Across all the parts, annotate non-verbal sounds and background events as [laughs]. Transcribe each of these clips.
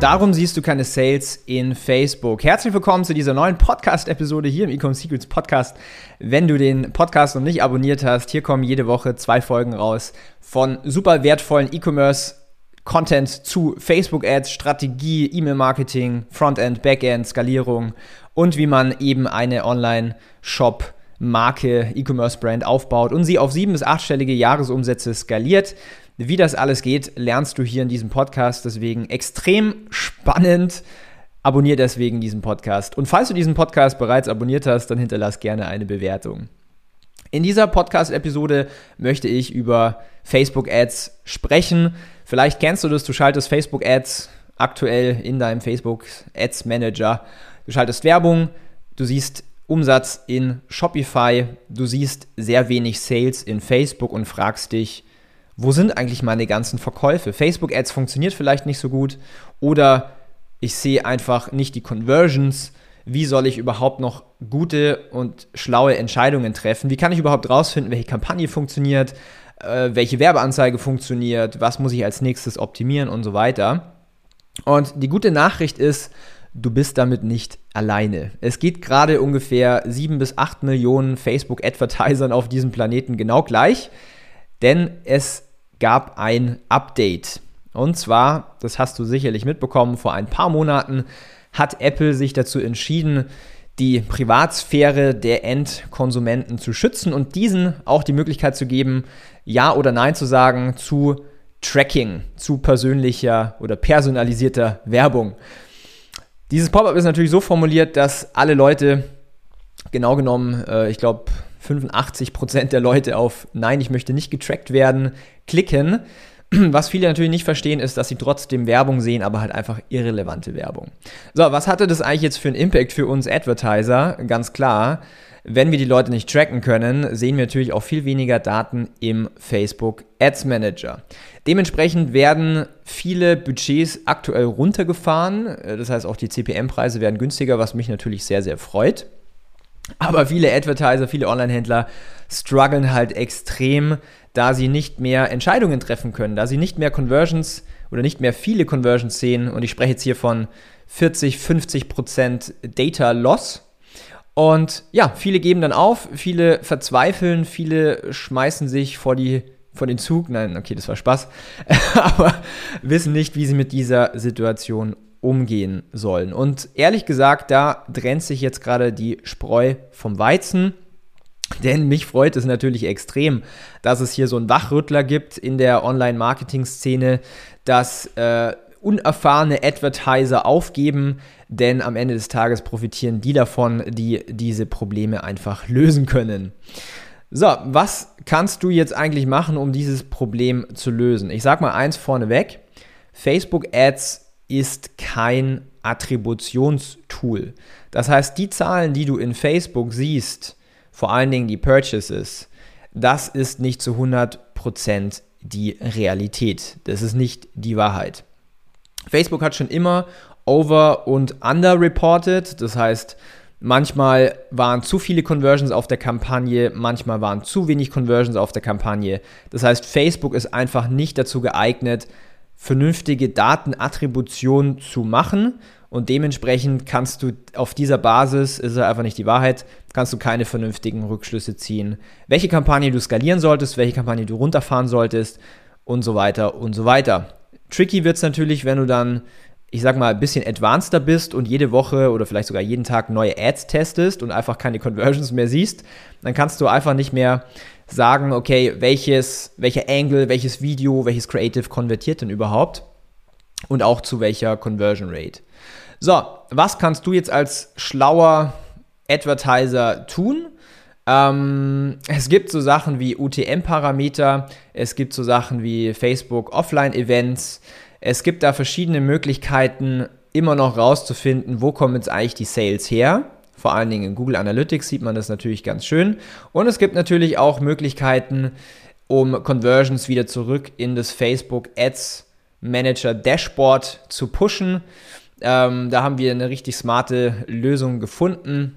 Darum siehst du keine Sales in Facebook. Herzlich willkommen zu dieser neuen Podcast-Episode hier im Ecom Secrets Podcast. Wenn du den Podcast noch nicht abonniert hast, hier kommen jede Woche zwei Folgen raus von super wertvollen E-Commerce Content zu Facebook-Ads, Strategie, E-Mail-Marketing, Frontend, Backend, Skalierung und wie man eben eine Online-Shop Marke, E-Commerce-Brand aufbaut und sie auf sieben- bis achtstellige Jahresumsätze skaliert. Wie das alles geht, lernst du hier in diesem Podcast. Deswegen extrem spannend. Abonnier deswegen diesen Podcast. Und falls du diesen Podcast bereits abonniert hast, dann hinterlass gerne eine Bewertung. In dieser Podcast-Episode möchte ich über Facebook-Ads sprechen. Vielleicht kennst du das, du schaltest Facebook-Ads aktuell in deinem Facebook-Ads-Manager. Du schaltest Werbung, du siehst Umsatz in Shopify, du siehst sehr wenig Sales in Facebook und fragst dich, wo sind eigentlich meine ganzen Verkäufe? Facebook-Ads funktioniert vielleicht nicht so gut oder ich sehe einfach nicht die Conversions. Wie soll ich überhaupt noch gute und schlaue Entscheidungen treffen? Wie kann ich überhaupt rausfinden, welche Kampagne funktioniert, äh, welche Werbeanzeige funktioniert, was muss ich als nächstes optimieren und so weiter? Und die gute Nachricht ist, du bist damit nicht alleine. Es geht gerade ungefähr 7 bis 8 Millionen Facebook-Advertisern auf diesem Planeten genau gleich, denn es gab ein Update. Und zwar, das hast du sicherlich mitbekommen, vor ein paar Monaten hat Apple sich dazu entschieden, die Privatsphäre der Endkonsumenten zu schützen und diesen auch die Möglichkeit zu geben, Ja oder Nein zu sagen zu Tracking, zu persönlicher oder personalisierter Werbung. Dieses Pop-up ist natürlich so formuliert, dass alle Leute, genau genommen, äh, ich glaube, 85% der Leute auf Nein, ich möchte nicht getrackt werden, klicken. [clears throat] Was viele natürlich nicht verstehen, ist, dass sie trotzdem Werbung sehen, aber halt einfach irrelevante Werbung. So, was hatte das eigentlich jetzt für einen Impact für uns Advertiser? Ganz klar, wenn wir die Leute nicht tracken können, sehen wir natürlich auch viel weniger Daten im Facebook Ads Manager. Dementsprechend werden viele Budgets aktuell runtergefahren. Das heißt, auch die CPM-Preise werden günstiger, was mich natürlich sehr, sehr freut. Aber viele Advertiser, viele Online-Händler strugglen halt extrem, da sie nicht mehr Entscheidungen treffen können, da sie nicht mehr Conversions oder nicht mehr viele Conversions sehen. Und ich spreche jetzt hier von 40, 50 Prozent Data Loss. Und ja, viele geben dann auf, viele verzweifeln, viele schmeißen sich vor die vor den Zug. Nein, okay, das war Spaß. [laughs] Aber wissen nicht, wie sie mit dieser Situation umgehen sollen. Und ehrlich gesagt, da trennt sich jetzt gerade die Spreu vom Weizen. [laughs] Denn mich freut es natürlich extrem, dass es hier so einen Wachrüttler gibt in der Online-Marketing-Szene, dass äh, unerfahrene Advertiser aufgeben, denn am Ende des Tages profitieren die davon, die diese Probleme einfach lösen können. So, was kannst du jetzt eigentlich machen, um dieses Problem zu lösen? Ich sag mal eins vorneweg. Facebook Ads ist kein Attributionstool. Das heißt, die Zahlen, die du in Facebook siehst, vor allen Dingen die Purchases, das ist nicht zu 100% die Realität. Das ist nicht die Wahrheit. Facebook hat schon immer over und under reported, das heißt, manchmal waren zu viele Conversions auf der Kampagne, manchmal waren zu wenig Conversions auf der Kampagne. Das heißt, Facebook ist einfach nicht dazu geeignet, vernünftige Datenattribution zu machen. Und dementsprechend kannst du auf dieser Basis, ist einfach nicht die Wahrheit, kannst du keine vernünftigen Rückschlüsse ziehen. Welche Kampagne du skalieren solltest, welche Kampagne du runterfahren solltest und so weiter und so weiter. Tricky wird es natürlich, wenn du dann, ich sag mal, ein bisschen advanceder bist und jede Woche oder vielleicht sogar jeden Tag neue Ads testest und einfach keine Conversions mehr siehst, dann kannst du einfach nicht mehr sagen, okay, welches, welcher Angle, welches Video, welches Creative konvertiert denn überhaupt und auch zu welcher Conversion Rate. So, was kannst du jetzt als schlauer Advertiser tun? Ähm, es gibt so Sachen wie UTM-Parameter, es gibt so Sachen wie Facebook Offline-Events, es gibt da verschiedene Möglichkeiten, immer noch rauszufinden, wo kommen jetzt eigentlich die Sales her Vor allen Dingen in Google Analytics sieht man das natürlich ganz schön. Und es gibt natürlich auch Möglichkeiten, um Conversions wieder zurück in das Facebook Ads Manager Dashboard zu pushen. Ähm, da haben wir eine richtig smarte Lösung gefunden.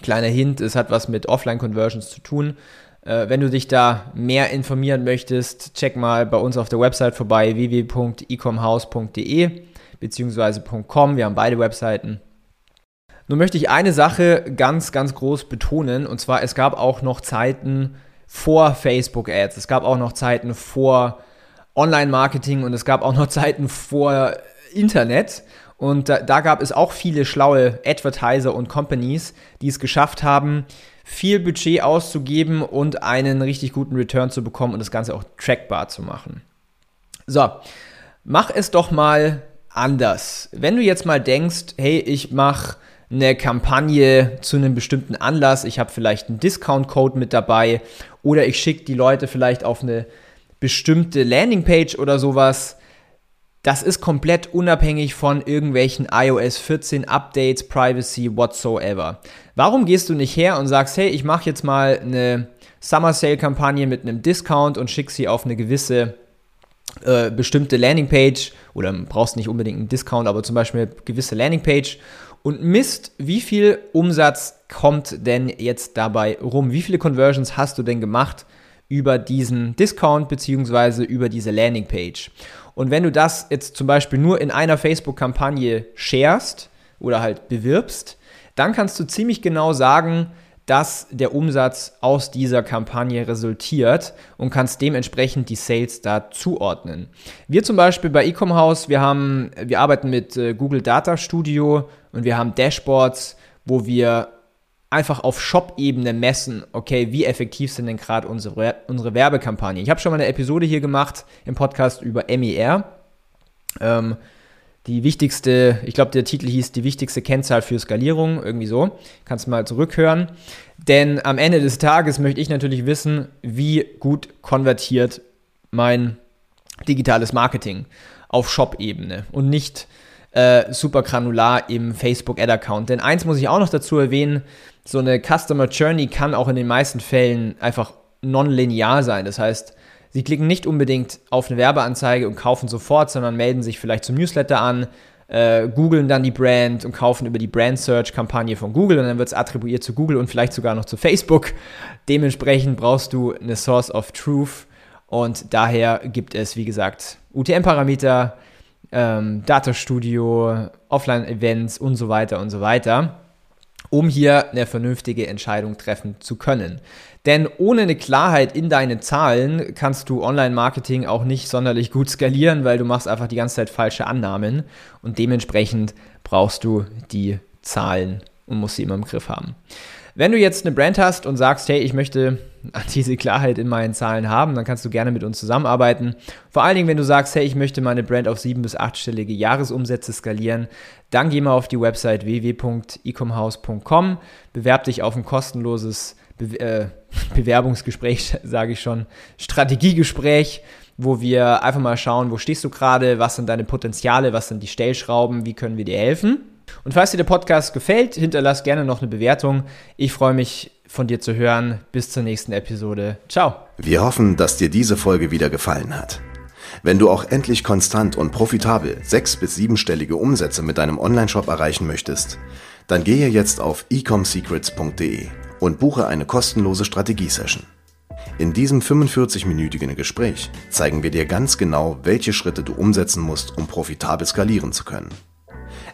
Kleiner Hint, es hat was mit Offline-Conversions zu tun. Äh, wenn du dich da mehr informieren möchtest, check mal bei uns auf der Website vorbei www.ecomhouse.de bzw. .com. Wir haben beide Webseiten. Nun möchte ich eine Sache ganz, ganz groß betonen, und zwar es gab auch noch Zeiten vor Facebook Ads, es gab auch noch Zeiten vor Online-Marketing und es gab auch noch Zeiten vor Internet. Und da, da, gab es auch viele schlaue Advertiser und Companies, die es geschafft haben, viel Budget auszugeben und einen richtig guten Return zu bekommen und das Ganze auch trackbar zu machen. So, mach es doch mal anders. Wenn du jetzt mal denkst, hey, ich mache eine Kampagne zu einem bestimmten Anlass, ich habe vielleicht einen Discount-Code mit dabei oder ich schicke die Leute vielleicht auf eine bestimmte Landingpage oder sowas. Das ist komplett unabhängig von irgendwelchen iOS 14 Updates, Privacy, whatsoever. Warum gehst du nicht her und sagst, hey, ich mache jetzt mal eine Summer Sale Kampagne mit einem Discount und schick sie auf eine gewisse äh, bestimmte Landingpage oder brauchst nicht unbedingt einen Discount, aber zum Beispiel eine gewisse Landingpage und misst, wie viel Umsatz kommt denn jetzt dabei rum? Wie viele Conversions hast du denn gemacht über diesen Discount bzw. über diese Landingpage? Und wenn du das jetzt zum Beispiel nur in einer Facebook-Kampagne sharest oder halt bewirbst, dann kannst du ziemlich genau sagen, dass der Umsatz aus dieser Kampagne resultiert und kannst dementsprechend die Sales da zuordnen. Wir zum Beispiel bei Ecom House, wir haben, wir arbeiten mit äh, Google Data Studio und wir haben Dashboards, wo wir einfach auf Shop-Ebene messen, okay, wie effektiv sind denn gerade unsere, unsere Werbekampagnen. Ich habe schon mal eine Episode hier gemacht im Podcast über MER. Ähm, die wichtigste, ich glaube, der Titel hieß die wichtigste Kennzahl für Skalierung, irgendwie so. Kannst mal zurückhören. Denn am Ende des Tages möchte ich natürlich wissen, wie gut konvertiert mein digitales Marketing auf Shop-Ebene und nicht äh, super granular im Facebook Ad-Account. Denn eins muss ich auch noch dazu erwähnen, so eine Customer Journey kann auch in den meisten Fällen einfach non-linear sein. Das heißt, Sie klicken nicht unbedingt auf eine Werbeanzeige und kaufen sofort, sondern melden sich vielleicht zum Newsletter an, äh, googeln dann die Brand und kaufen über die Brand Search Kampagne von Google und dann wird es attribuiert zu Google und vielleicht sogar noch zu Facebook. Dementsprechend brauchst du eine Source of Truth und daher gibt es, wie gesagt, UTM-Parameter, ähm, Data Studio, Offline-Events und so weiter und so weiter um hier eine vernünftige Entscheidung treffen zu können. Denn ohne eine Klarheit in deine Zahlen kannst du Online-Marketing auch nicht sonderlich gut skalieren, weil du machst einfach die ganze Zeit falsche Annahmen und dementsprechend brauchst du die Zahlen und musst sie immer im Griff haben. Wenn du jetzt eine Brand hast und sagst, hey, ich möchte [laughs] diese Klarheit in meinen Zahlen haben, dann kannst du gerne mit uns zusammenarbeiten. Vor allen Dingen, wenn du sagst, hey, ich möchte meine Brand auf sieben- bis achtstellige Jahresumsätze skalieren, dann geh mal auf die Website www.ecomhouse.com, bewerb dich auf ein kostenloses Be äh, [laughs] Bewerbungsgespräch, sage ich schon, Strategiegespräch, wo wir einfach mal schauen, wo stehst du gerade, was sind deine Potenziale, was sind die Stellschrauben, wie können wir dir helfen. Und falls dir der Podcast gefällt, hinterlass gerne noch eine Bewertung. Ich freue mich von dir zu hören. Bis zur nächsten Episode. Ciao. Wir hoffen, dass dir diese Folge wieder gefallen hat. Wenn du auch endlich konstant und profitabel sechs- bis siebenstellige Umsätze mit deinem Onlineshop erreichen möchtest, dann gehe jetzt auf ecomsecrets.de und buche eine kostenlose Strategiesession. In diesem 45-minütigen Gespräch zeigen wir dir ganz genau, welche Schritte du umsetzen musst, um profitabel skalieren zu können.